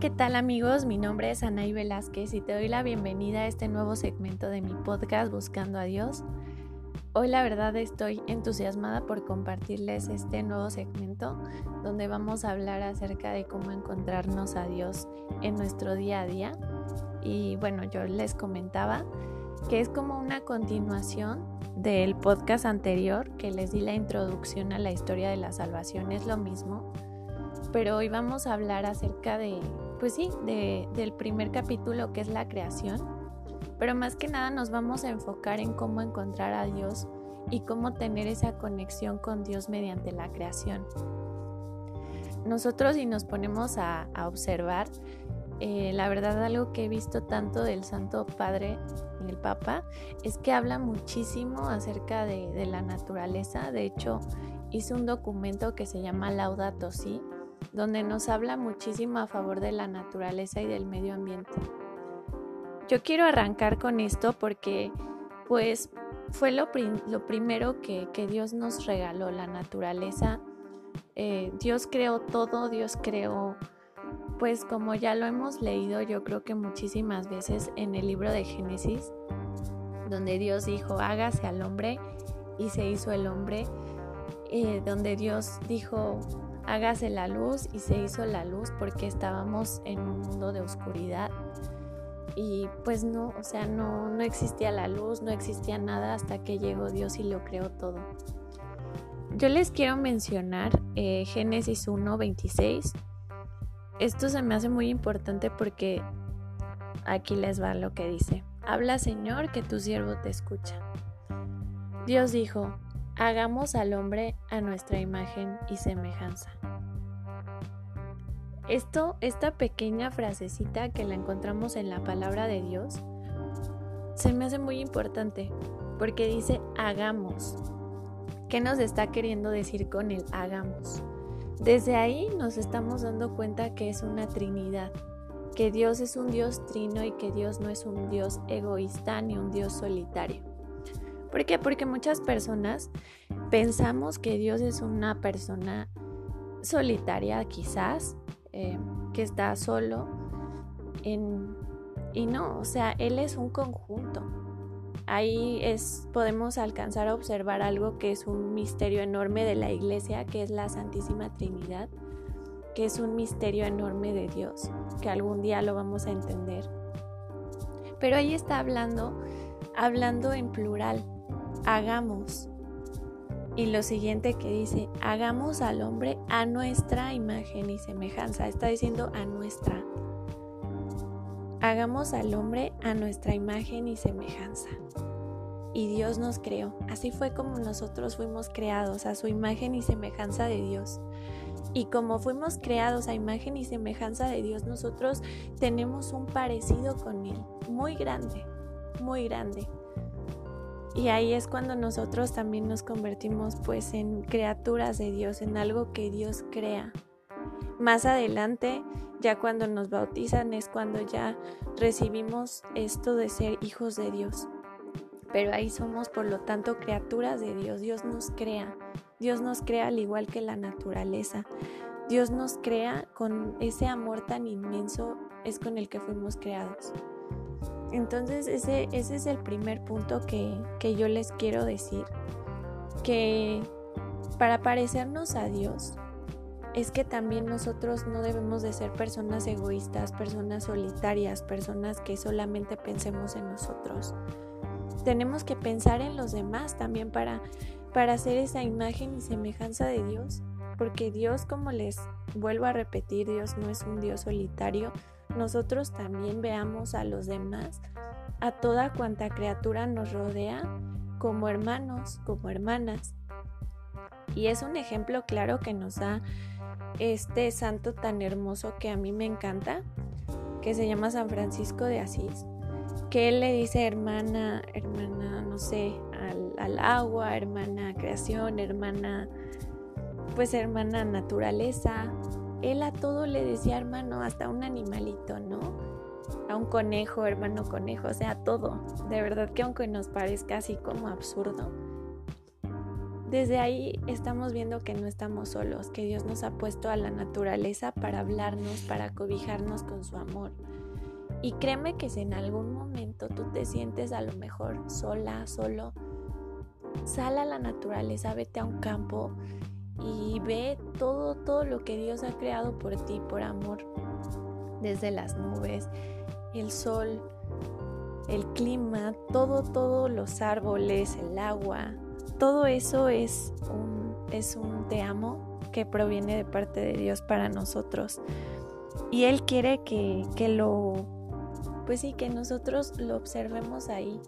¿qué tal amigos? Mi nombre es Anaí Velázquez y te doy la bienvenida a este nuevo segmento de mi podcast Buscando a Dios. Hoy la verdad estoy entusiasmada por compartirles este nuevo segmento donde vamos a hablar acerca de cómo encontrarnos a Dios en nuestro día a día. Y bueno, yo les comentaba que es como una continuación del podcast anterior que les di la introducción a la historia de la salvación, es lo mismo pero hoy vamos a hablar acerca de, pues sí, del primer capítulo que es la creación, pero más que nada nos vamos a enfocar en cómo encontrar a Dios y cómo tener esa conexión con Dios mediante la creación. Nosotros si nos ponemos a, observar, eh, la verdad algo que he visto tanto del Santo Padre y el Papa es que habla muchísimo acerca de, la naturaleza. De hecho, hizo un documento que se llama Laudato Si, donde nos habla muchísimo a favor de la naturaleza y del medio ambiente. Yo quiero arrancar con esto porque pues fue lo, primero que, Dios nos regaló, la naturaleza. Eh, Dios creó todo, Dios creó, pues como ya lo hemos leído yo creo que muchísimas veces en el libro de Génesis, donde Dios dijo, hágase al hombre y se hizo el hombre, eh, donde Dios dijo, hágase la luz y se hizo la luz porque estábamos en un mundo de oscuridad y pues no, o sea, no, no existía la luz, no existía nada hasta que llegó Dios y lo creó todo. Yo les quiero mencionar eh, Génesis 1, 26. Esto se me hace muy importante porque aquí les va lo que dice. Habla Señor, que tu siervo te escucha. Dios dijo, hagamos al hombre a nuestra imagen y semejanza. Esto, esta pequeña frasecita que la encontramos en la palabra de Dios, se me hace muy importante porque dice hagamos. ¿Qué nos está queriendo decir con el hagamos? Desde ahí nos estamos dando cuenta que es una trinidad, que Dios es un Dios trino y que Dios no es un Dios egoísta ni un Dios solitario. ¿Por qué? Porque muchas personas pensamos que Dios es una persona solitaria quizás, eh, que está solo, y no, o sea, Él es un conjunto. Ahí es, podemos alcanzar a observar algo que es un misterio enorme de la iglesia, que es la Santísima Trinidad, que es un misterio enorme de Dios, que algún día lo vamos a entender. Pero ahí está hablando, hablando en plural, hagamos. Y lo siguiente que dice, hagamos al hombre a nuestra imagen y semejanza. Está diciendo a nuestra. Hagamos al hombre a nuestra imagen y semejanza. Y Dios nos creó. Así fue como nosotros fuimos creados, a su imagen y semejanza de Dios. Y como fuimos creados a imagen y semejanza de Dios, nosotros tenemos un parecido con Él, muy grande, muy grande. Y ahí es cuando nosotros también nos convertimos pues en criaturas de Dios, en algo que Dios crea. Más adelante, ya cuando nos bautizan es cuando ya recibimos esto de ser hijos de Dios. Pero ahí somos por lo tanto criaturas de Dios. Dios nos crea. Dios nos crea al igual que la naturaleza. Dios nos crea con ese amor tan inmenso es con el que fuimos creados. Entonces ese, ese es el primer punto que, que yo les quiero decir, que para parecernos a Dios es que también nosotros no debemos de ser personas egoístas, personas solitarias, personas que solamente pensemos en nosotros. Tenemos que pensar en los demás también para, para hacer esa imagen y semejanza de Dios, porque Dios, como les vuelvo a repetir, Dios no es un Dios solitario, nosotros también veamos a los demás, a toda cuanta criatura nos rodea, como hermanos, como hermanas. Y es un ejemplo claro que nos da este santo tan hermoso que a mí me encanta, que se llama San Francisco de Asís, que él le dice hermana, hermana, no sé, al, al agua, hermana creación, hermana, pues hermana naturaleza, él a todo le decía hermano, hasta un animalito, ¿no? A un conejo, hermano conejo, o sea, todo. De verdad que aunque nos parezca así como absurdo, desde ahí estamos viendo que no estamos solos, que Dios nos ha puesto a la naturaleza para hablarnos, para cobijarnos con su amor. Y créeme que si en algún momento tú te sientes a lo mejor sola, solo, sal a la naturaleza, vete a un campo y ve todo, todo lo que Dios ha creado por ti, por amor. Desde las nubes, el sol, el clima, todo, todos los árboles, el agua, todo eso es un, es un te amo que proviene de parte de Dios para nosotros. Y Él quiere que, que lo, pues sí, que nosotros lo observemos ahí.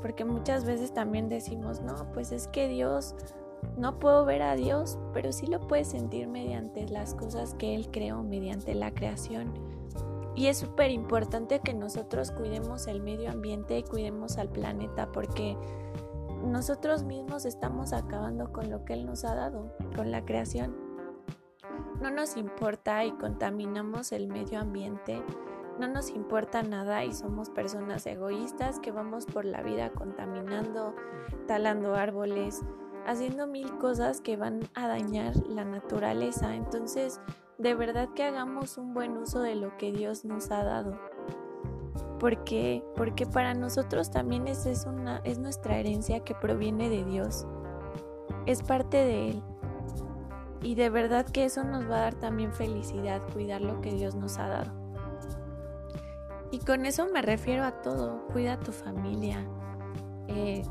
Porque muchas veces también decimos, no, pues es que Dios, no puedo ver a Dios, pero sí lo puedes sentir mediante las cosas que Él creó, mediante la creación. Y es súper importante que nosotros cuidemos el medio ambiente y cuidemos al planeta porque nosotros mismos estamos acabando con lo que Él nos ha dado, con la creación. No nos importa y contaminamos el medio ambiente, no nos importa nada y somos personas egoístas que vamos por la vida contaminando, talando árboles, haciendo mil cosas que van a dañar la naturaleza. Entonces, de verdad que hagamos un buen uso de lo que Dios nos ha dado. Porque, porque para nosotros también es, es, una, es nuestra herencia que proviene de Dios. Es parte de Él. Y de verdad que eso nos va a dar también felicidad, cuidar lo que Dios nos ha dado. Y con eso me refiero a todo. Cuida a tu familia. Eh,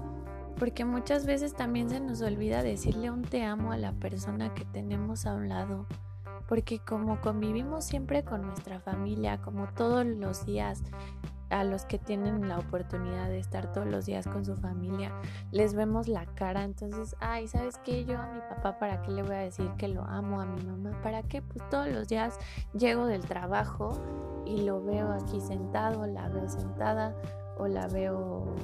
porque muchas veces también se nos olvida decirle un te amo a la persona que tenemos a un lado porque como convivimos siempre con nuestra familia, como todos los días, a los que tienen la oportunidad de estar todos los días con su familia, les vemos la cara, entonces, ay, ¿sabes qué? Yo a mi papá, ¿para qué le voy a decir que lo amo? A mi mamá, ¿para qué? Pues todos los días llego del trabajo y lo veo aquí sentado, la veo sentada o la veo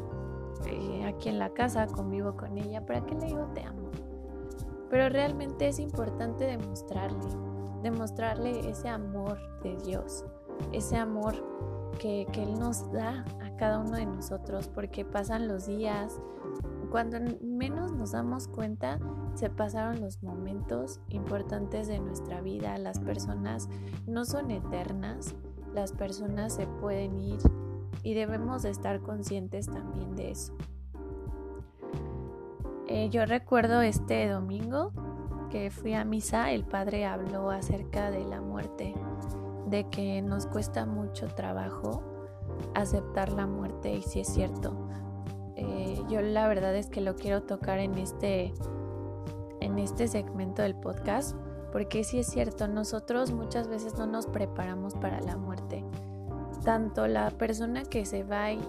eh, aquí en la casa, convivo con ella, ¿para qué le digo te amo? Pero realmente es importante demostrarle, demostrarle ese amor de Dios, ese amor que, Él nos da a cada uno de nosotros, porque pasan los días, cuando menos nos damos cuenta, se pasaron los momentos importantes de nuestra vida, las personas no son eternas, las personas se pueden ir y debemos de estar conscientes también de eso. Eh, yo recuerdo este domingo que fui a misa, el padre habló acerca de la muerte, de que nos cuesta mucho trabajo aceptar la muerte y si es cierto. Eh, yo la verdad es que lo quiero tocar en este, en este segmento del podcast, porque si es cierto, nosotros muchas veces no nos preparamos para la muerte. Tanto la persona que se va y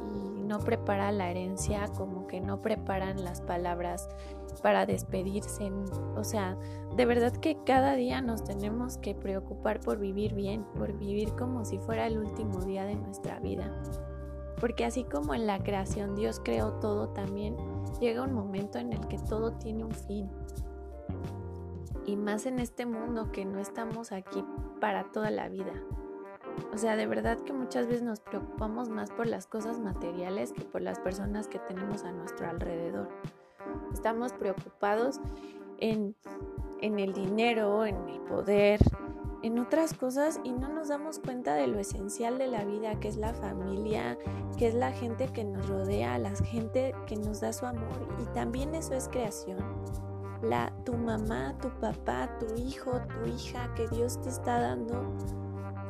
no prepara la herencia, como que no preparan las palabras para despedirse. O sea, de verdad que cada día nos tenemos que preocupar por vivir bien, por vivir como si fuera el último día de nuestra vida. Porque así como en la creación Dios creó todo, también llega un momento en el que todo tiene un fin. Y más en este mundo que no estamos aquí para toda la vida. O sea, de verdad que muchas veces nos preocupamos más por las cosas materiales que por las personas que tenemos a nuestro alrededor. Estamos preocupados en, en el dinero, en el poder, en otras cosas y no nos damos cuenta de lo esencial de la vida, que es la familia, que es la gente que nos rodea, la gente que nos da su amor. Y también eso es creación. La, tu mamá, tu papá, tu hijo, tu hija que Dios te está dando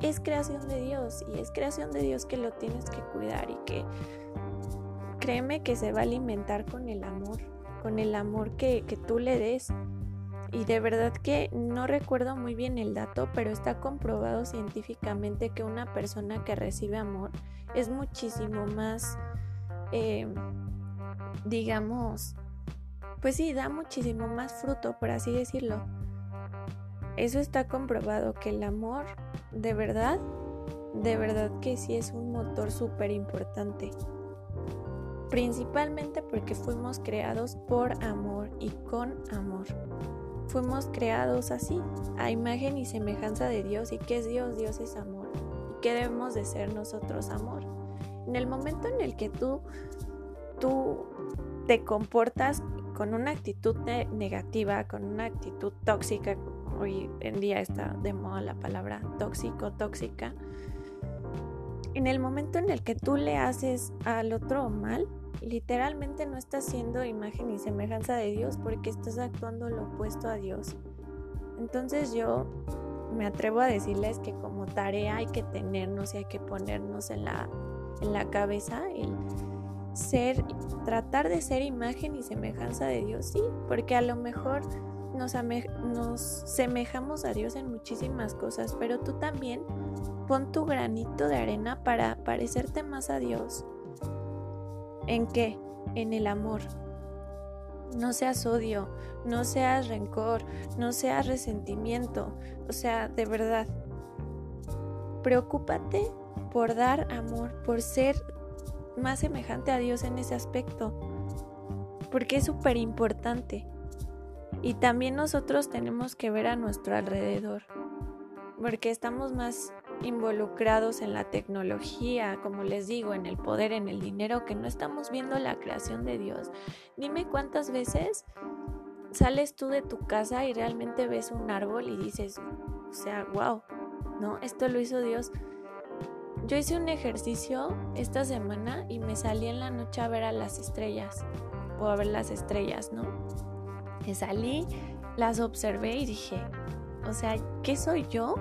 es creación de Dios y es creación de Dios que lo tienes que cuidar y que créeme que se va a alimentar con el amor, con el amor que, que tú le des. Y de verdad que no recuerdo muy bien el dato, pero está comprobado científicamente que una persona que recibe amor es muchísimo más, eh, digamos, pues sí, da muchísimo más fruto, por así decirlo. Eso está comprobado que el amor, de verdad, de verdad que sí es un motor súper importante. Principalmente porque fuimos creados por amor y con amor. Fuimos creados así, a imagen y semejanza de Dios. ¿Y qué es Dios? Dios es amor. ¿Y qué debemos de ser nosotros? Amor. En el momento en el que tú, tú te comportas con una actitud negativa, con una actitud tóxica, hoy en día está de moda la palabra tóxico, tóxica, en el momento en el que tú le haces al otro mal, literalmente no estás siendo imagen y semejanza de Dios porque estás actuando lo opuesto a Dios. Entonces yo me atrevo a decirles que como tarea hay que tenernos y hay que ponernos en la, en la cabeza el ser, tratar de ser imagen y semejanza de Dios, sí, porque a lo mejor nos, nos semejamos a Dios en muchísimas cosas, pero tú también pon tu granito de arena para parecerte más a Dios. ¿En qué? En el amor. No seas odio, no seas rencor, no seas resentimiento. O sea, de verdad, preocúpate por dar amor, por ser más semejante a Dios en ese aspecto, porque es súper importante. Y también nosotros tenemos que ver a nuestro alrededor, porque estamos más involucrados en la tecnología, como les digo, en el poder, en el dinero, que no estamos viendo la creación de Dios. Dime cuántas veces sales tú de tu casa y realmente ves un árbol y dices, o sea, wow, ¿no? Esto lo hizo Dios. Yo hice un ejercicio esta semana y me salí en la noche a ver a las estrellas, o a ver las estrellas, ¿no? Salí, las observé y dije, o sea, ¿qué soy yo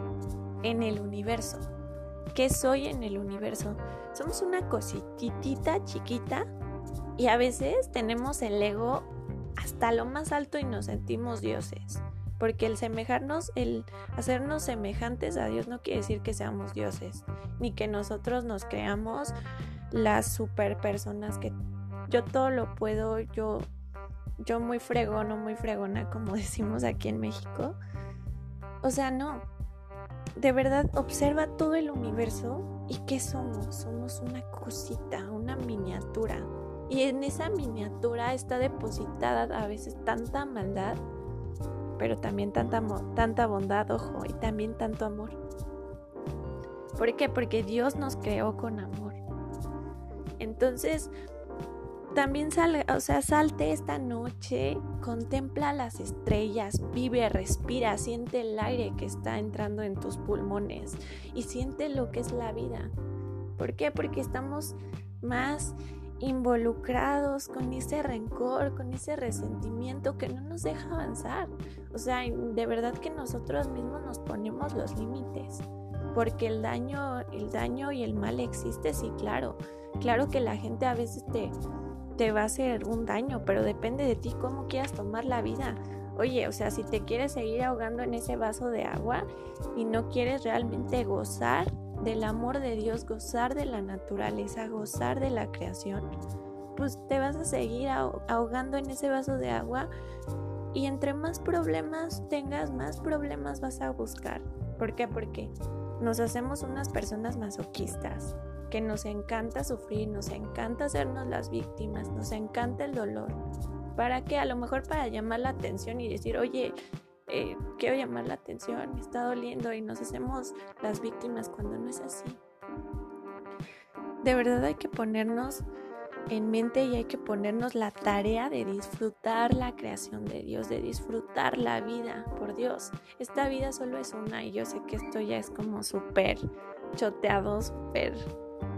en el universo? ¿Qué soy en el universo? Somos una cositita chiquita y a veces tenemos el ego hasta lo más alto y nos sentimos dioses. Porque el semejarnos, el hacernos semejantes a Dios no quiere decir que seamos dioses, ni que nosotros nos creamos las super personas que yo todo lo puedo, yo, yo muy fregón o muy fregona, como decimos aquí en México. O sea, no. De verdad, observa todo el universo y qué somos. Somos una cosita, una miniatura. Y en esa miniatura está depositada a veces tanta maldad pero también tanta, tanta bondad, ojo, y también tanto amor. ¿Por qué? Porque Dios nos creó con amor. Entonces, también sal, o sea, salte esta noche, contempla las estrellas, vive, respira, siente el aire que está entrando en tus pulmones y siente lo que es la vida. ¿Por qué? Porque estamos más involucrados con ese rencor, con ese resentimiento que no nos deja avanzar. O sea, de verdad que nosotros mismos nos ponemos los límites, porque el daño, el daño y el mal existe, sí, claro. Claro que la gente a veces te, te va a hacer un daño, pero depende de ti cómo quieras tomar la vida. Oye, o sea, si te quieres seguir ahogando en ese vaso de agua y no quieres realmente gozar del amor de Dios, gozar de la naturaleza, gozar de la creación, pues te vas a seguir ahogando en ese vaso de agua y entre más problemas tengas, más problemas vas a buscar. ¿Por qué? Porque nos hacemos unas personas masoquistas, que nos encanta sufrir, nos encanta hacernos las víctimas, nos encanta el dolor. ¿Para qué? A lo mejor para llamar la atención y decir, oye, eh, quiero llamar la atención, me está doliendo y nos hacemos las víctimas cuando no es así. De verdad hay que ponernos en mente y hay que ponernos la tarea de disfrutar la creación de Dios, de disfrutar la vida, por Dios. Esta vida solo es una y yo sé que esto ya es como súper choteado, súper...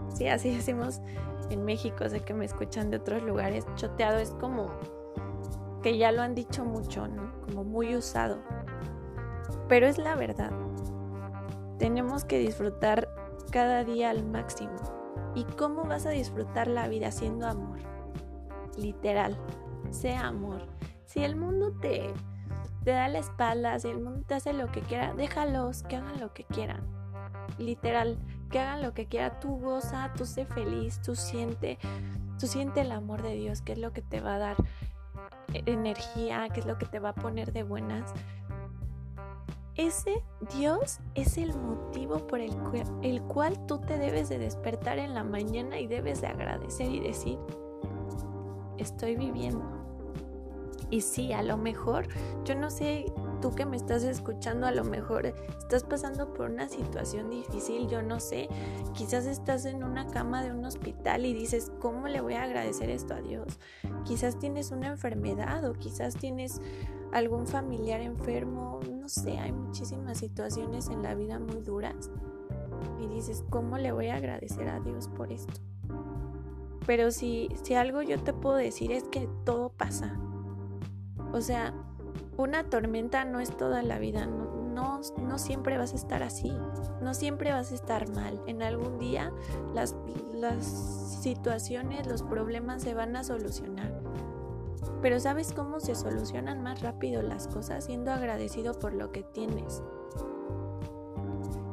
Sí, así decimos en México, sé que me escuchan de otros lugares, choteado es como que ya lo han dicho mucho, ¿no? Como muy usado. Pero es la verdad. Tenemos que disfrutar cada día al máximo. ¿Y cómo vas a disfrutar la vida siendo amor? Literal, sea amor. Si el mundo te, te da la espalda, si el mundo te hace lo que quiera, déjalos que hagan lo que quieran. Literal, que hagan lo que quieran. Tú goza, tú sé feliz, tú siente, tú siente el amor de Dios, que es lo que te va a dar energía, que es lo que te va a poner de buenas. Ese Dios es el motivo por el, el cual tú te debes de despertar en la mañana y debes de agradecer y decir, estoy viviendo. Y sí, a lo mejor, yo no sé tú que me estás escuchando a lo mejor estás pasando por una situación difícil, yo no sé, quizás estás en una cama de un hospital y dices, ¿cómo le voy a agradecer esto a Dios? Quizás tienes una enfermedad o quizás tienes algún familiar enfermo, no sé, hay muchísimas situaciones en la vida muy duras y dices, ¿cómo le voy a agradecer a Dios por esto? Pero si, si algo yo te puedo decir es que todo pasa. O sea, una tormenta no es toda la vida, no, no, siempre vas a estar así, no siempre vas a estar mal. En algún día las, las situaciones, los problemas se van a solucionar. Pero ¿sabes cómo se solucionan más rápido las cosas? Siendo agradecido por lo que tienes.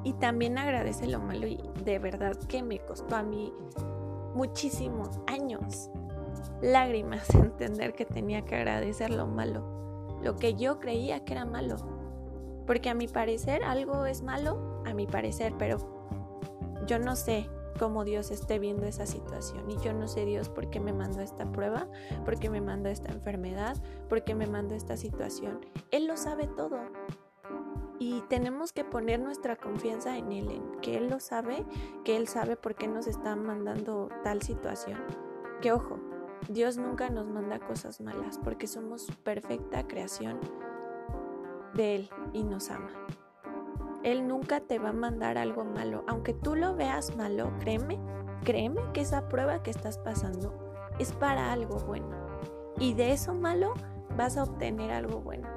Y también agradece lo malo y de verdad que me costó a mí muchísimos años, lágrimas, entender que tenía que agradecer lo malo, lo que yo creía que era malo. Porque a mi parecer algo es malo, a mi parecer, pero yo no sé cómo Dios esté viendo esa situación. Y yo no sé Dios por qué me mandó esta prueba, por qué me mandó esta enfermedad, por qué me mandó esta situación. Él lo sabe todo. Y tenemos que poner nuestra confianza en Él, en que Él lo sabe, que Él sabe por qué nos está mandando tal situación. Que ojo, Dios nunca nos manda cosas malas porque somos perfecta creación de Él y nos ama. Él nunca te va a mandar algo malo. Aunque tú lo veas malo, créeme, créeme que esa prueba que estás pasando es para algo bueno. Y de eso malo vas a obtener algo bueno.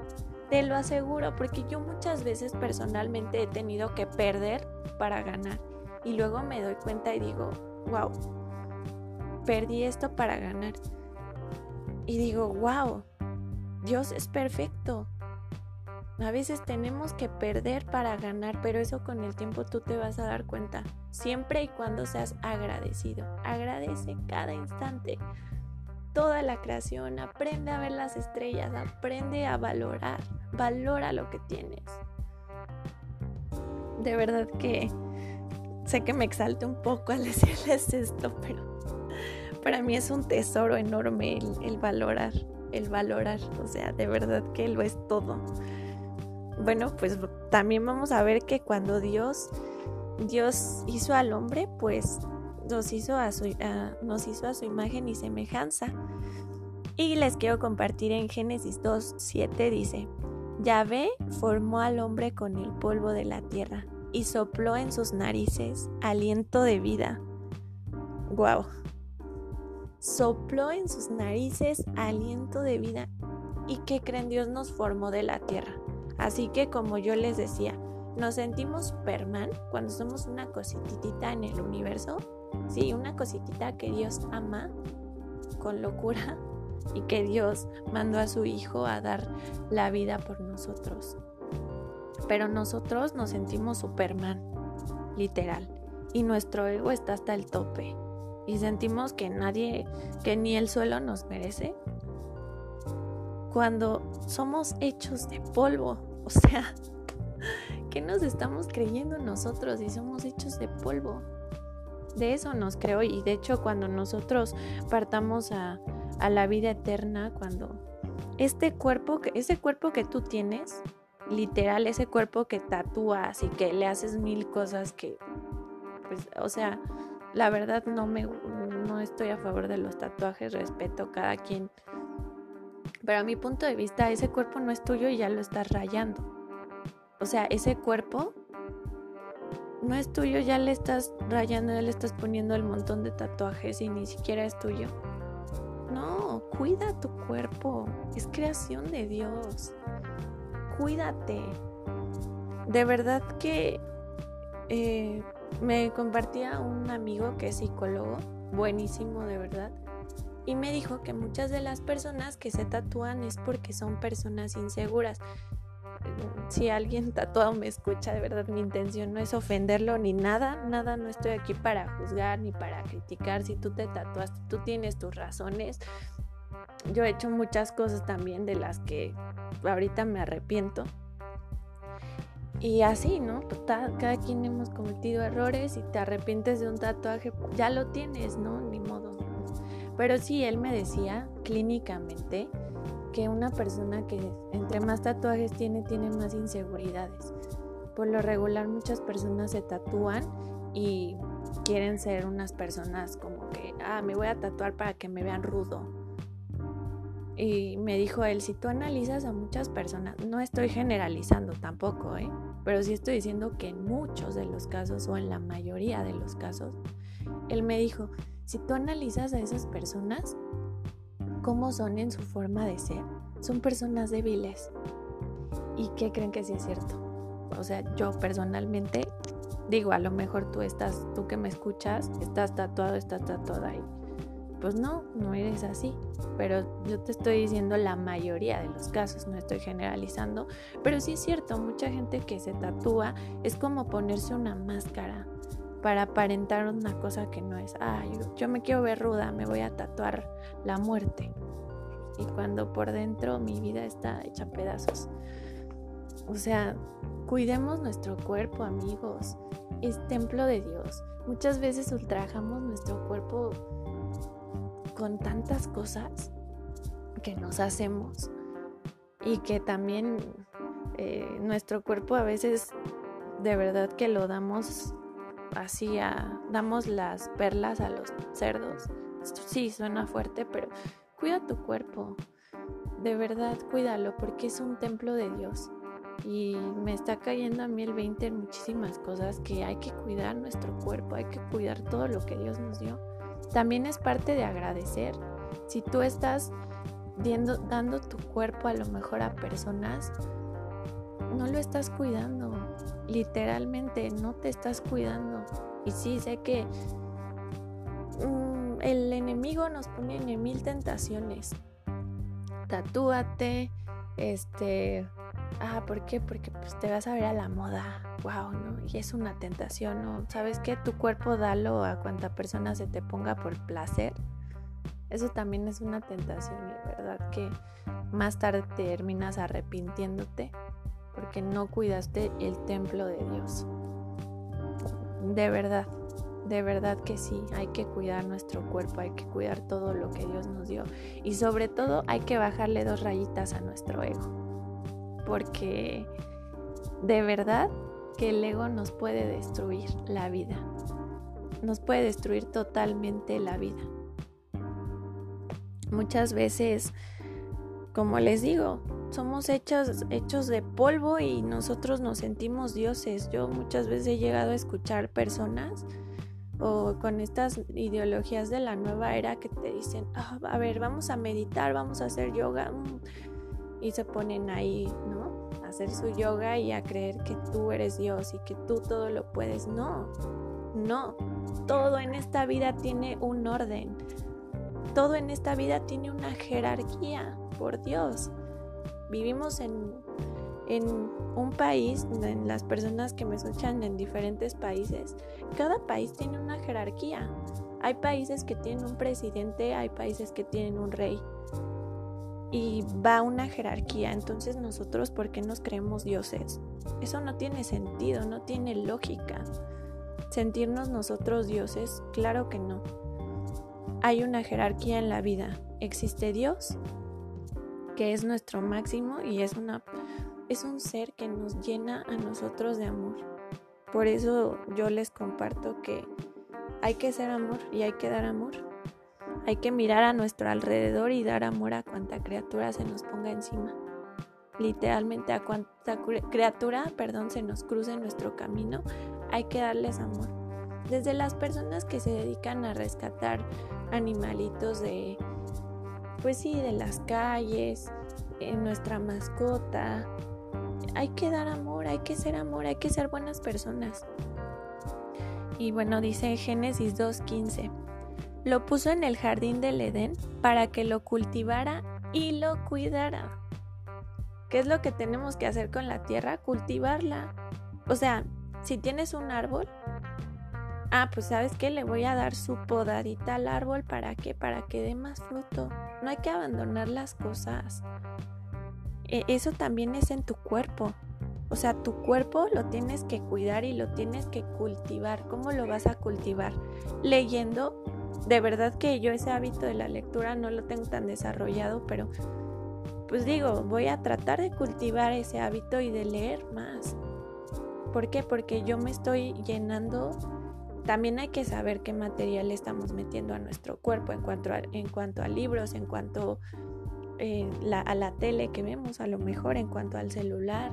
Te lo aseguro, porque yo muchas veces personalmente he tenido que perder para ganar. Y luego me doy cuenta y digo, wow, perdí esto para ganar. Y digo, wow, Dios es perfecto. A veces tenemos que perder para ganar, pero eso con el tiempo tú te vas a dar cuenta. Siempre y cuando seas agradecido. Agradece cada instante toda la creación, aprende a ver las estrellas, aprende a valorar, valora lo que tienes. De verdad que sé que me exalte un poco al decirles esto, pero para mí es un tesoro enorme el, valorar, el valorar, o sea, de verdad que lo es todo. Bueno, pues también vamos a ver que cuando Dios Dios hizo al hombre, pues nos hizo a su, nos hizo a su imagen y semejanza. Y les quiero compartir en Génesis 2, 7 dice, Yahvé formó al hombre con el polvo de la tierra y sopló en sus narices aliento de vida. ¡Guau! Sopló en sus narices aliento de vida. ¿Y qué creen? Dios nos formó de la tierra. Así que como yo les decía, nos sentimos Superman cuando somos una cositita en el universo Sí, una cositita que Dios ama con locura y que Dios mandó a su Hijo a dar la vida por nosotros. Pero nosotros nos sentimos Superman, literal, y nuestro ego está hasta el tope. Y sentimos que nadie, que ni el suelo nos merece. Cuando somos hechos de polvo, o sea, ¿qué nos estamos creyendo nosotros si somos hechos de polvo? de eso nos creo y de hecho cuando nosotros partamos a, la vida eterna, cuando este cuerpo, ese cuerpo que tú tienes, literal, ese cuerpo que tatúas y que le haces mil cosas que, pues, o sea, la verdad no me, no estoy a favor de los tatuajes, respeto cada quien. Pero a mi punto de vista, ese cuerpo no es tuyo y ya lo estás rayando. O sea, ese cuerpo no es tuyo, ya le estás rayando, ya le estás poniendo el montón de tatuajes y ni siquiera es tuyo. No, cuida tu cuerpo, es creación de Dios. Cuídate. De verdad que eh, me compartía un amigo que es psicólogo, buenísimo de verdad, y me dijo que muchas de las personas que se tatúan es porque son personas inseguras si alguien tatuado me escucha, de verdad mi intención no es ofenderlo ni nada, nada, no estoy aquí para juzgar ni para criticar. Si tú te tatuaste, tú tienes tus razones. Yo he hecho muchas cosas también de las que ahorita me arrepiento. Y así, ¿no? cada quien hemos cometido errores y te arrepientes de un tatuaje, ya lo tienes, ¿no? Ni modo. Pero sí, él me decía clínicamente que una persona que entre más tatuajes tiene, tiene más inseguridades. Por lo regular muchas personas se tatúan y quieren ser unas personas como que, ah, me voy a tatuar para que me vean rudo. Y me dijo él, si tú analizas a muchas personas, no estoy generalizando tampoco, ¿eh? pero sí estoy diciendo que en muchos de los casos o en la mayoría de los casos, él me dijo, si tú analizas a esas personas, cómo son en su forma de ser, son personas débiles. ¿Y qué creen que sí es cierto? O sea, yo personalmente digo, a lo mejor tú estás, tú que me escuchas, estás tatuado, estás tatuada ahí. Pues no, no eres así. Pero yo te estoy diciendo la mayoría de los casos, no estoy generalizando. Pero sí es cierto, mucha gente que se tatúa es como ponerse una máscara para aparentar una cosa que no es. Ah, yo, me quiero ver ruda, me voy a tatuar la muerte. Y cuando por dentro mi vida está hecha pedazos. O sea, cuidemos nuestro cuerpo, amigos. Es templo de Dios. Muchas veces ultrajamos nuestro cuerpo con tantas cosas que nos hacemos y que también eh, nuestro cuerpo a veces de verdad que lo damos así damos las perlas a los cerdos. Sí, suena fuerte, pero cuida tu cuerpo. De verdad, cuídalo porque es un templo de Dios. Y me está cayendo a mí el 20 en muchísimas cosas que hay que cuidar nuestro cuerpo, hay que cuidar todo lo que Dios nos dio. También es parte de agradecer. Si tú estás dando tu cuerpo a lo mejor a personas, no lo estás cuidando. Literalmente no te estás cuidando. Y sí, sé que mm, el enemigo nos pone en mil tentaciones. Tatúate, este, ah, ¿por qué? Porque pues te vas a ver a la moda, wow, ¿no? Y es una tentación, ¿no? ¿Sabes qué? Tu cuerpo dalo a cuanta persona se te ponga por placer. Eso también es una tentación y verdad que más tarde terminas arrepintiéndote porque no cuidaste el templo de Dios. De verdad, de verdad que sí, hay que cuidar nuestro cuerpo, hay que cuidar todo lo que Dios nos dio y sobre todo hay que bajarle dos rayitas a nuestro ego, porque de verdad que el ego nos puede destruir la vida, nos puede destruir totalmente la vida. Muchas veces, como les digo, somos hechos, hechos de polvo y nosotros nos sentimos dioses. Yo muchas veces he llegado a escuchar personas o con estas ideologías de la nueva era que te dicen, ah, a ver, vamos a meditar, vamos a hacer yoga. Mm", y se ponen ahí, ¿no? A hacer su yoga y a creer que tú eres Dios y que tú todo lo puedes. No, no. Todo en esta vida tiene un orden. Todo en esta vida tiene una jerarquía, por Dios vivimos en, un país, en las personas que me escuchan en diferentes países, cada país tiene una jerarquía. Hay países que tienen un presidente, hay países que tienen un rey. Y va una jerarquía. Entonces nosotros, ¿por qué nos creemos dioses? Eso no tiene sentido, no tiene lógica. Sentirnos nosotros dioses, claro que no. Hay una jerarquía en la vida. Existe Dios que es nuestro máximo y es una es un ser que nos llena a nosotros de amor. Por eso yo les comparto que hay que ser amor y hay que dar amor. Hay que mirar a nuestro alrededor y dar amor a cuanta criatura se nos ponga encima. Literalmente a cuanta criatura, perdón, se nos cruce en nuestro camino, hay que darles amor. Desde las personas que se dedican a rescatar animalitos de pues sí, de las calles, en nuestra mascota. Hay que dar amor, hay que ser amor, hay que ser buenas personas. Y bueno, dice Génesis 2.15, lo puso en el jardín del Edén para que lo cultivara y lo cuidara. ¿Qué es lo que tenemos que hacer con la tierra? Cultivarla. O sea, si tienes un árbol, ah, pues sabes qué, le voy a dar su podadita al árbol para que, para que dé más fruto. No hay que abandonar las cosas. E, eso también es en tu cuerpo. O sea, tu cuerpo lo tienes que cuidar y lo tienes que cultivar. ¿Cómo lo vas a cultivar? Leyendo. De verdad que yo ese hábito de la lectura no lo tengo tan desarrollado, pero pues digo, voy a tratar de cultivar ese hábito y de leer más. ¿Por qué? Porque yo me estoy llenando. También hay que saber qué material estamos metiendo a nuestro cuerpo en cuanto a, en cuanto a libros, en cuanto eh, a la tele que vemos, a lo mejor en cuanto al celular.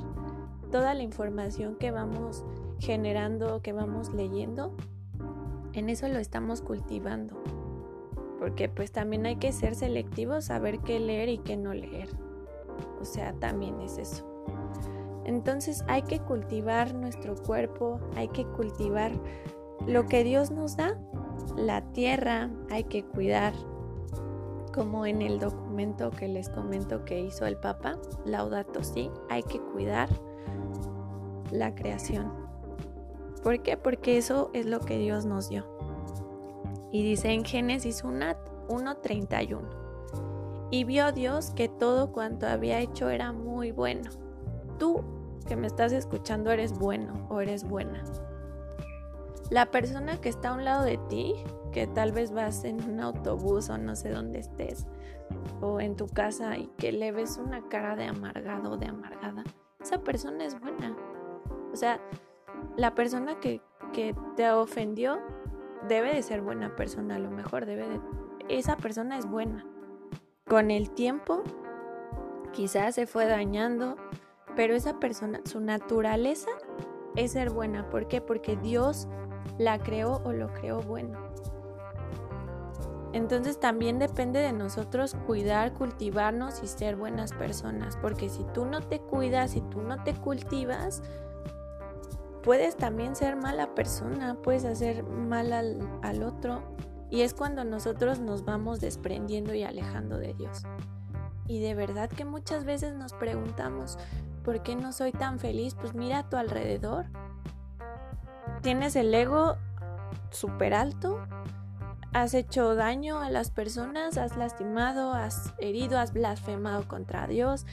Toda la información que vamos generando, que vamos leyendo, en eso lo estamos cultivando. Porque pues también hay que ser selectivos, saber qué leer y qué no leer. O sea, también es eso. Entonces hay que cultivar nuestro cuerpo, hay que cultivar lo que Dios nos da, la tierra, hay que cuidar, como en el documento que les comento que hizo el Papa, Laudato Si, hay que cuidar la creación. ¿Por qué? Porque eso es lo que Dios nos dio. Y dice en Génesis 1.31, y vio Dios que todo cuanto había hecho era muy bueno. Tú que me estás escuchando eres bueno o eres buena. La persona que está a un lado de ti, que tal vez vas en un autobús o no sé dónde estés, o en tu casa y que le ves una cara de amargado o de amargada, esa persona es buena. O sea, la persona que, que te ofendió debe de ser buena persona, a lo mejor debe de... Esa persona es buena. Con el tiempo, quizás se fue dañando, pero esa persona, su naturaleza es ser buena. ¿Por qué? Porque Dios la creó o lo creó bueno. Entonces también depende de nosotros cuidar, cultivarnos y ser buenas personas, porque si tú no te cuidas, si tú no te cultivas, puedes también ser mala persona, puedes hacer mal al, al otro y es cuando nosotros nos vamos desprendiendo y alejando de Dios. Y de verdad que muchas veces nos preguntamos, ¿por qué no soy tan feliz? Pues mira a tu alrededor. Tienes el ego súper alto, has hecho daño a las personas, has lastimado, has herido, has blasfemado contra Dios,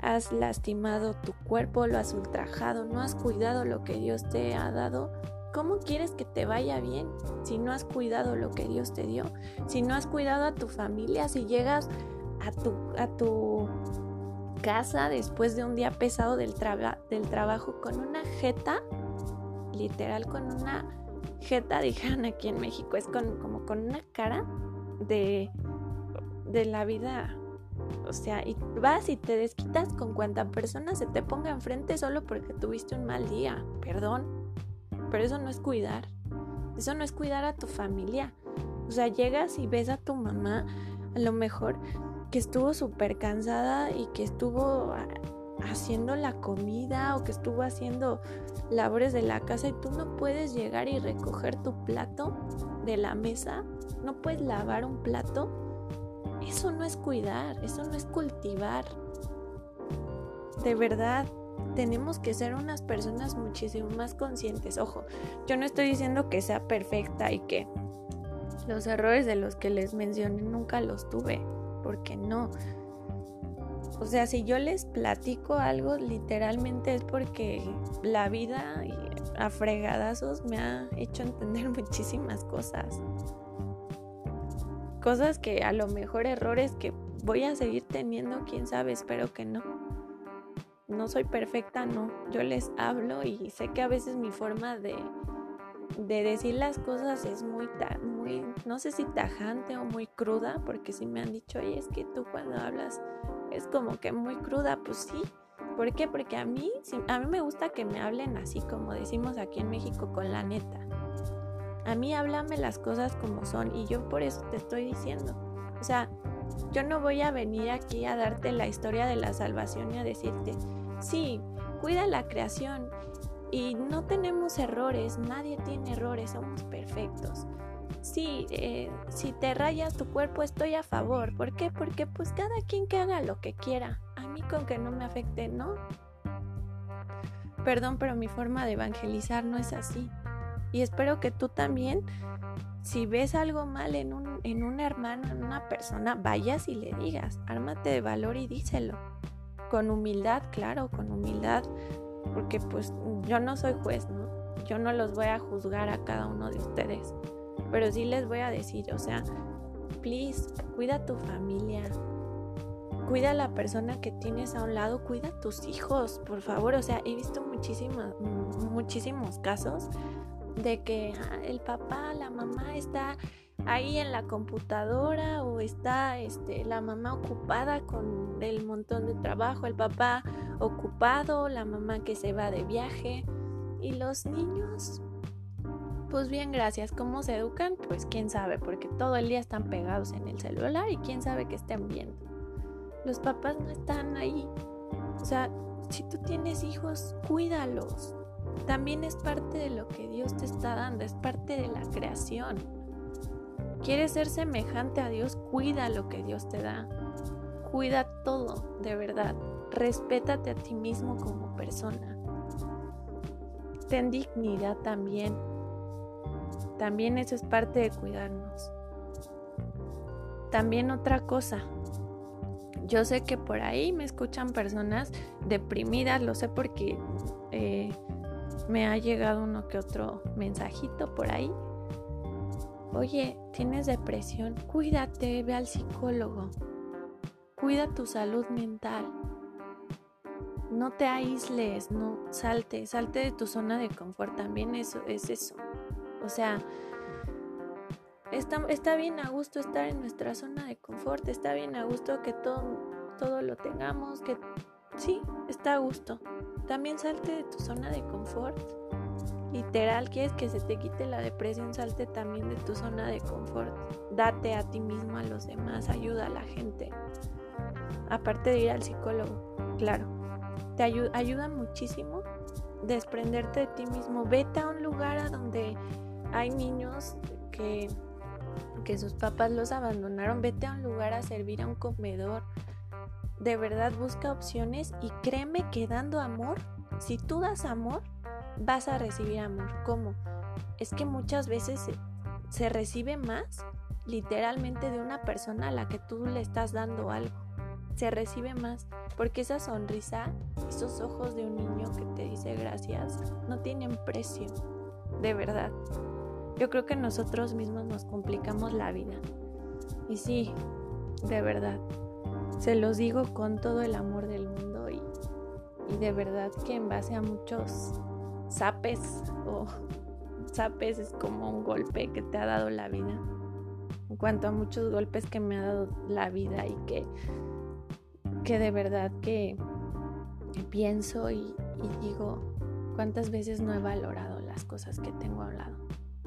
has lastimado tu cuerpo, lo has ultrajado, no has cuidado lo que Dios te ha dado. ¿Cómo quieres que te vaya bien si no has cuidado lo que Dios te dio? Si no has cuidado a tu familia, si llegas a tu, a tu casa después de un día pesado del, del trabajo con una jeta, literal con una jeta, dijeron aquí en México, es con, como con una cara de, de la vida. O sea, y vas y te desquitas con cuanta persona se te ponga enfrente solo porque tuviste un mal día. Perdón. Pero eso no es cuidar. Eso no es cuidar a tu familia. O sea, llegas y ves a tu mamá, a lo mejor que estuvo súper cansada y que estuvo ah, haciendo la comida o que estuvo haciendo labores de la casa y tú no puedes llegar y recoger tu plato de la mesa, no puedes lavar un plato, eso no es cuidar, eso no es cultivar. De verdad, tenemos que ser unas personas muchísimo más conscientes. Ojo, yo no estoy diciendo que sea perfecta y que los errores de los que les mencioné nunca los tuve, porque no. O sea, si yo les platico algo, literalmente es porque la vida a fregadazos me ha hecho entender muchísimas cosas. Cosas que a lo mejor errores que voy a seguir teniendo, quién sabe, espero que no. No soy perfecta, no. Yo les hablo y sé que a veces mi forma de, de decir las cosas es muy, muy, no sé si tajante o muy cruda, porque si me han dicho, oye, es que tú cuando hablas es como que muy cruda, pues sí. ¿Por qué? Porque a mí, a mí me gusta que me hablen así, como decimos aquí en México, con la neta. A mí háblame las cosas como son y yo por eso te estoy diciendo. O sea, yo no voy a venir aquí a darte la historia de la salvación y a decirte, sí, cuida la creación y no tenemos errores, nadie tiene errores, somos perfectos sí, eh, si te rayas tu cuerpo estoy a favor. ¿Por qué? Porque pues cada quien que haga lo que quiera. A mí con que no me afecte, ¿no? Perdón, pero mi forma de evangelizar no es así. Y espero que tú también, si ves algo mal en un, en un hermano, en una persona, vayas y le digas, ármate de valor y díselo. Con humildad, claro, con humildad, porque pues yo no soy juez, ¿no? Yo no los voy a juzgar a cada uno de ustedes. Pero sí les voy a decir, o sea, please, cuida a tu familia. cuida a la persona que tienes a un lado, cuida a tus hijos, por favor. O sea, he visto muchísimos, muchísimos casos de que ah, el papá, la mamá está ahí en la computadora o está este, la mamá ocupada con el montón de trabajo, el papá ocupado, la mamá que se va de viaje y los niños. Pues bien, gracias. ¿Cómo se educan? Pues quién sabe, porque todo el día están pegados en el celular y quién sabe qué estén viendo. Los papás no están ahí. O sea, si tú tienes hijos, cuídalos. También es parte de lo que Dios te está dando, es parte de la creación. ¿Quieres ser semejante a Dios? Cuida lo que Dios te da. Cuida todo, de verdad. Respétate a ti mismo como persona. Ten dignidad también. También eso es parte de cuidarnos. También otra cosa. Yo sé que por ahí me escuchan personas deprimidas, lo sé porque eh, me ha llegado uno que otro mensajito por ahí Oye, tienes depresión, cuídate, ve al psicólogo. Cuida tu salud mental. No te aísles, no salte, salte de tu zona de confort. También eso es eso. O sea, está, está bien a gusto estar en nuestra zona de confort, está bien a gusto que todo, todo lo tengamos, que sí, está a gusto. También salte de tu zona de confort Literal, quieres que se te quite la depresión, salte también de tu zona de confort. Date a ti mismo, a los demás, ayuda a la gente. Aparte de ir al psicólogo, claro. Te ayuda muchísimo desprenderte de ti mismo. Vete a un lugar a donde hay niños que, que sus papás los abandonaron. Vete a un lugar a servir a un comedor. De verdad busca opciones y créeme que dando amor, si tú das amor, vas a recibir amor. ¿Cómo? Es que muchas veces se, recibe más literalmente de una persona a la que tú le estás dando algo. Se recibe más porque esa sonrisa, esos ojos de un niño que te dice gracias, no tienen precio. De verdad. Yo creo que nosotros mismos nos complicamos la vida. Y sí, de verdad. Se los digo con todo el amor del mundo y, y de verdad que en base a muchos zapes o zapes es como un golpe que te ha dado la vida. En cuanto a muchos golpes que me ha dado la vida y que, que de verdad que pienso y, digo cuántas veces no he valorado las cosas que tengo hablado,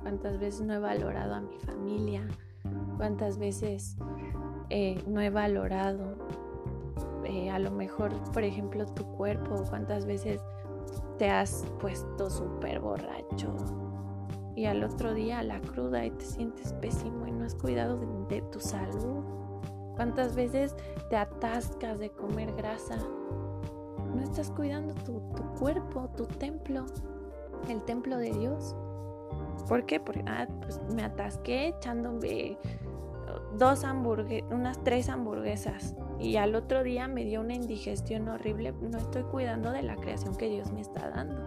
cuántas veces no he valorado a mi familia, cuántas veces eh, no he valorado eh, a lo mejor, por ejemplo, tu cuerpo, cuántas veces te has puesto súper borracho y al otro día la cruda y te sientes pésimo y no has cuidado de, tu salud. ¿Cuántas veces te atascas de comer grasa? No estás cuidando tu, cuerpo, tu templo, el templo de Dios. ¿Por qué? Porque ah, pues me atasqué echándome dos hamburguesas, unas tres hamburguesas y al otro día me dio una indigestión horrible, no estoy cuidando de la creación que Dios me está dando.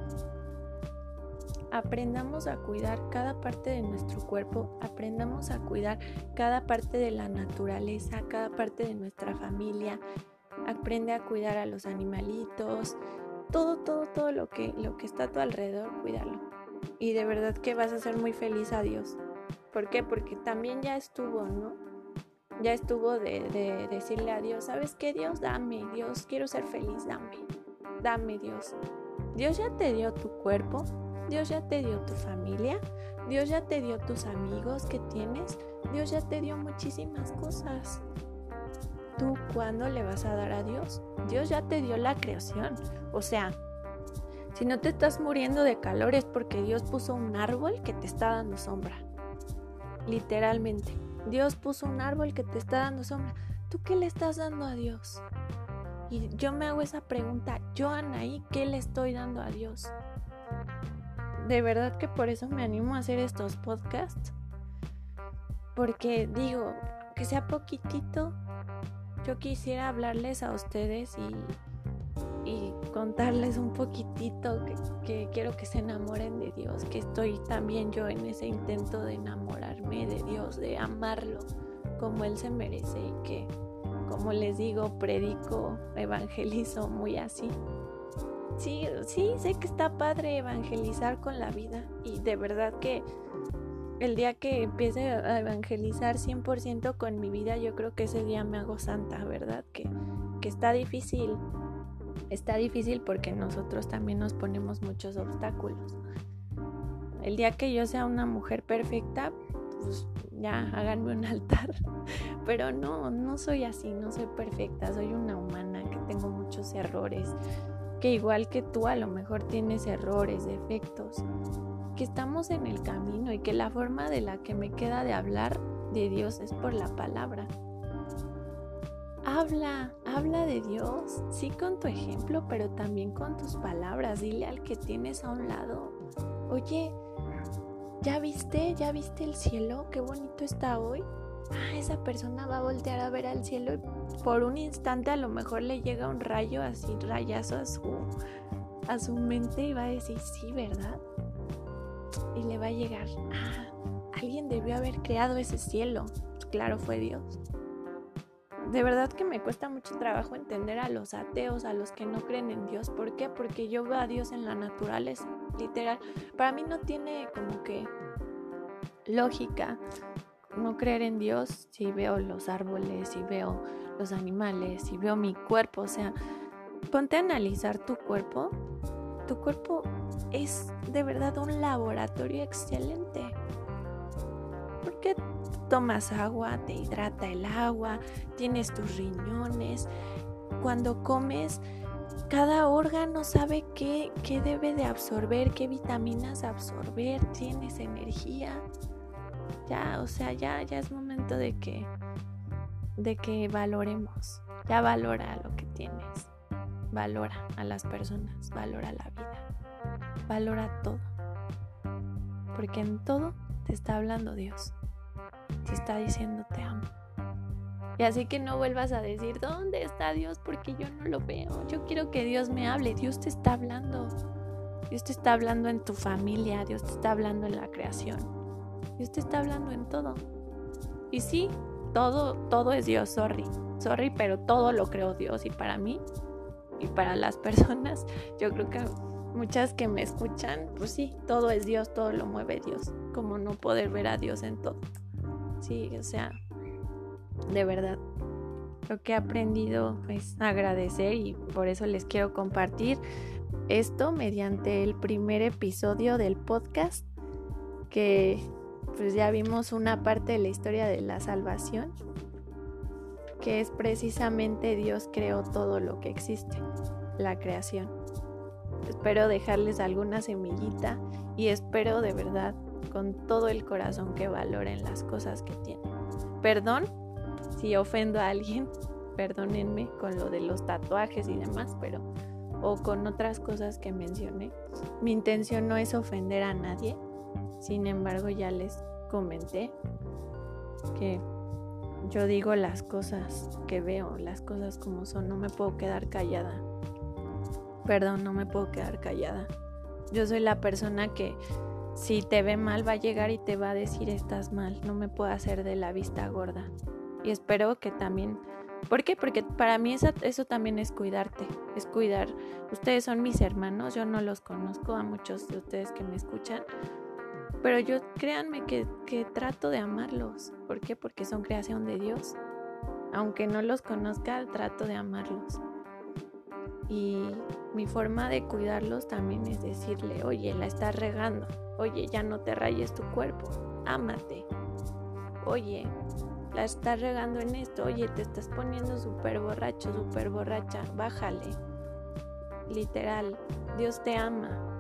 Aprendamos a cuidar cada parte de nuestro cuerpo, aprendamos a cuidar cada parte de la naturaleza, cada parte de nuestra familia. Aprende a cuidar a los animalitos, todo, todo, todo lo que, lo que está a tu alrededor, cuídalo. Y de verdad que vas a ser muy feliz a Dios. ¿Por qué? Porque también ya estuvo, ¿no? ya estuvo de, decirle a Dios, ¿sabes qué Dios? Dame, Dios, quiero ser feliz, dame, dame Dios. Dios ya te dio tu cuerpo, Dios ya te dio tu familia, Dios ya te dio tus amigos que tienes, Dios ya te dio muchísimas cosas. ¿Tú cuándo le vas a dar a Dios? Dios ya te dio la creación. O sea, si no te estás muriendo de calor es porque Dios puso un árbol que te está dando sombra. Literalmente. Dios puso un árbol que te está dando sombra. ¿Tú qué le estás dando a Dios? Y yo me hago esa pregunta, yo Anaí, ¿qué le estoy dando a Dios? De verdad que por eso me animo a hacer estos podcasts. Porque digo, que sea poquitito, yo quisiera hablarles a ustedes y contarles un poquitito que, quiero que se enamoren de Dios, que estoy también yo en ese intento de enamorarme de Dios, de amarlo como Él se merece y que como les digo, predico, evangelizo muy así. Sí, sí, sé que está padre evangelizar con la vida y de verdad que el día que empiece a evangelizar 100% con mi vida, yo creo que ese día me hago santa, ¿verdad? Que, que está difícil. Está difícil porque nosotros también nos ponemos muchos obstáculos. El día que yo sea una mujer perfecta, pues ya háganme un altar. Pero no, no soy así, no soy perfecta, soy una humana que tengo muchos errores, que igual que tú a lo mejor tienes errores, defectos, que estamos en el camino y que la forma de la que me queda de hablar de Dios es por la palabra. Habla, habla de Dios, sí con tu ejemplo, pero también con tus palabras. Dile al que tienes a un lado, oye, ¿ya viste? ¿Ya viste el cielo? Qué bonito está hoy. Ah, esa persona va a voltear a ver al cielo y por un instante a lo mejor le llega un rayo así, rayazo a su, a su mente y va a decir, sí, ¿verdad? Y le va a llegar, ah, alguien debió haber creado ese cielo. claro, fue Dios. De verdad que me cuesta mucho trabajo entender a los ateos, a los que no creen en Dios. ¿Por qué? Porque yo veo a Dios en la naturaleza, literal. Para mí no tiene como que lógica no creer en Dios si veo los árboles, si veo los animales, si veo mi cuerpo. O sea, ponte a analizar tu cuerpo. Tu cuerpo es de verdad un laboratorio excelente. Porque tomas agua, te hidrata el agua, tienes tus riñones. Cuando comes, cada órgano sabe qué, qué debe de absorber, qué vitaminas absorber, tienes energía ya, o sea, ya, ya es momento de que, de que valoremos. Ya valora lo que tienes. Valora a las personas, valora la vida, valora todo. Porque en todo te está hablando Dios. Te está diciendo te amo. Y así que no vuelvas a decir, ¿dónde está Dios? Porque yo no lo veo. Yo quiero que Dios me hable. Dios te está hablando. Dios te está hablando en tu familia. Dios te está hablando en la creación. Dios te está hablando en todo. Y sí, todo, todo es Dios, sorry. Sorry, pero todo lo creó Dios. Y para mí y para las personas, yo creo que muchas que me escuchan, pues sí, todo es Dios, todo lo mueve Dios. Como no poder ver a Dios en todo. Sí, o sea, de verdad. Lo que he aprendido es agradecer y por eso les quiero compartir esto mediante el primer episodio del podcast que pues ya vimos una parte de la historia de la salvación, que es precisamente Dios creó todo lo que existe, la creación. Espero dejarles alguna semillita y espero de verdad con todo el corazón que valoren las cosas que tienen. Perdón si ofendo a alguien, perdónenme con lo de los tatuajes y demás, pero o con otras cosas que mencioné. Mi intención no es ofender a nadie, sin embargo, ya les comenté que yo digo las cosas que veo, las cosas como son, no me puedo quedar callada. Perdón, no me puedo quedar callada. Yo soy la persona que si te ve mal va a llegar y te va a decir estás mal, no me puedo hacer de la vista gorda. Y espero que también... ¿Por qué? Porque para mí eso, eso también es cuidarte, es cuidar. Ustedes son mis hermanos, yo no los conozco a muchos de ustedes que me escuchan, pero yo créanme que, que trato de amarlos. ¿Por qué? Porque son creación de Dios. Aunque no los conozca, trato de amarlos. Y mi forma de cuidarlos también es decirle, oye, la estás regando. Oye, ya no te rayes tu cuerpo. Ámate. Oye, la estás regando en esto. Oye, te estás poniendo súper borracho, súper borracha. Bájale. Literal, Dios te ama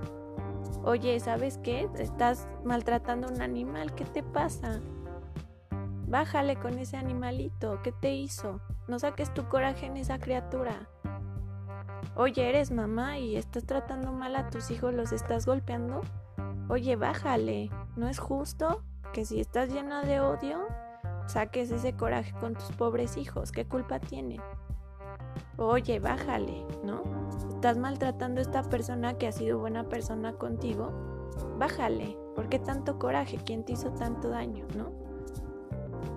Oye, ¿sabes qué? Estás maltratando a un animal, ¿qué te pasa? Bájale con ese animalito, ¿qué te hizo? No saques tu coraje en esa criatura. Oye, eres mamá y estás tratando mal a tus hijos, los estás golpeando. Oye, bájale, ¿no es justo que si estás llena de odio, saques ese coraje con tus pobres hijos? ¿Qué culpa tienen? Oye, bájale, ¿no? Estás maltratando a esta persona que ha sido buena persona contigo. Bájale. ¿Por qué tanto coraje? ¿Quién te hizo tanto daño, no?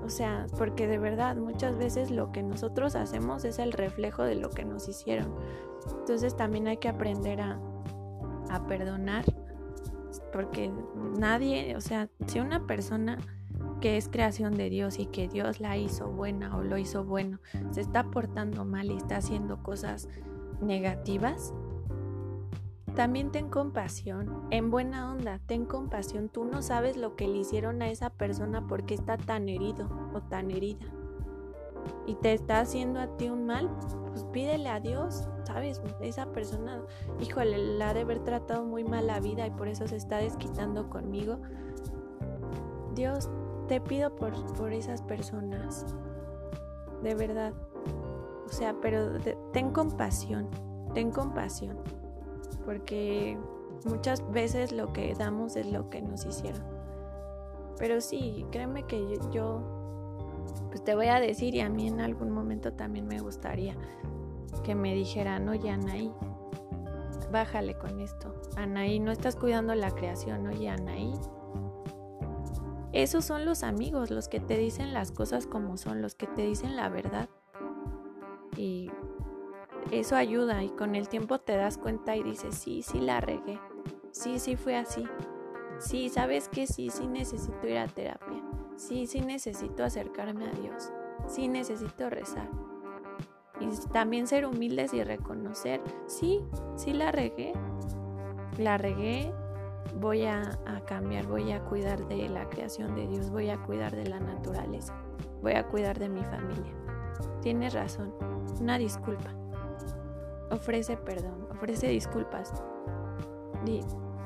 O sea, porque de verdad muchas veces lo que nosotros hacemos es el reflejo de lo que nos hicieron. Entonces también hay que aprender a, a perdonar. Porque nadie, o sea, si una persona que es creación de Dios y que Dios la hizo buena o lo hizo bueno, se está portando mal y está haciendo cosas negativas, también ten compasión, en buena onda, ten compasión. Tú no sabes lo que le hicieron a esa persona porque está tan herido o tan herida. Y te está haciendo a ti un mal, pues pídele a Dios, ¿sabes? Esa persona, híjole, la ha de haber tratado muy mal la vida y por eso se está desquitando conmigo. Dios, te pido por, por esas personas, de verdad. O sea, pero ten compasión, ten compasión porque muchas veces lo que damos es lo que nos hicieron. Pero sí, créeme que yo, pues te voy a decir y a mí en algún momento también me gustaría que me dijeran, oye Anaí, bájale con esto. Anaí, no estás cuidando la creación, oye Anaí. Esos son los amigos, los que te dicen las cosas como son, los que te dicen la verdad. Y eso ayuda y con el tiempo te das cuenta y dices, sí, sí la regué, sí, sí fue así, sí, sabes que sí, sí necesito ir a terapia, sí, sí necesito acercarme a Dios, sí necesito rezar. Y también ser humildes y reconocer, sí, sí la regué, la regué, voy a, cambiar, voy a cuidar de la creación de Dios, voy a cuidar de la naturaleza, voy a cuidar de mi familia. Tienes razón, una disculpa ofrece perdón, ofrece disculpas. Di,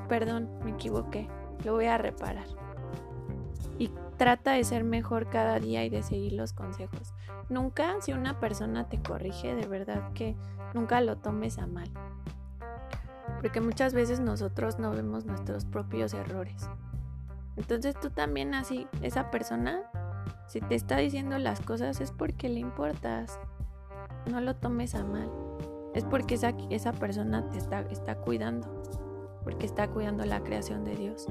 perdón, me equivoqué, lo voy a reparar. Trata de ser mejor cada día y de seguir los consejos. Nunca, si una persona te corrige, de verdad que nunca lo tomes a mal. Porque muchas veces nosotros no vemos nuestros propios errores. Entonces tú también así, esa persona, si te está diciendo las cosas es porque le importas. No lo tomes a mal es porque esa, esa persona te está, está cuidando, porque está cuidando la creación de Dios.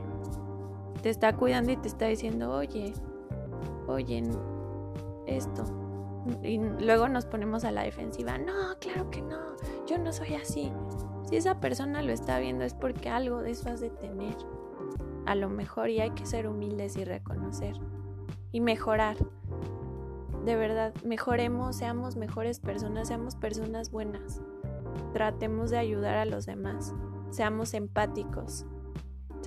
Te está cuidando y te está diciendo, oye, oye, esto. Y luego nos ponemos a la defensiva, no, claro que no, yo no soy así. Si esa persona lo está viendo es porque algo de eso has de tener. A lo mejor y hay que ser humildes y reconocer y mejorar de verdad, mejoremos, seamos mejores personas, seamos personas buenas. Tratemos de ayudar a los demás, seamos empáticos,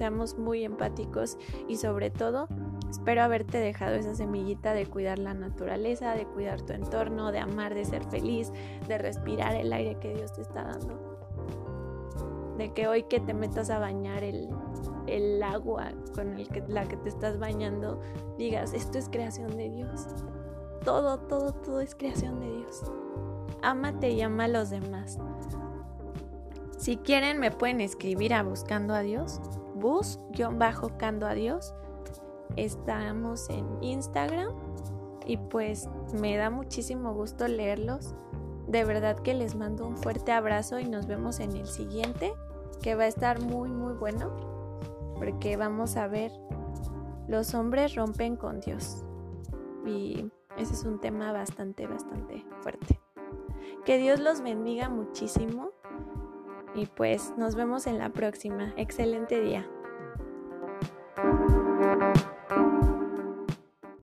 seamos muy empáticos y sobre todo espero haberte dejado esa semillita de cuidar la naturaleza, de cuidar tu entorno, de amar, de ser feliz, de respirar el aire que Dios te está dando. De que hoy que te metas a bañar el, el agua con el que, la que te estás bañando, digas, esto es creación de Dios todo, todo, todo es creación de Dios. Ámate y ama a los demás. Si quieren me pueden escribir a Buscando a Dios, bus-cando a Dios. Estamos en Instagram y pues me da muchísimo gusto leerlos. De verdad que les mando un fuerte abrazo y nos vemos en el siguiente, que va a estar muy muy bueno, porque vamos a ver, los hombres rompen con Dios. Y ese es un tema bastante, bastante fuerte. Que Dios los bendiga muchísimo y pues nos vemos en la próxima. Excelente día.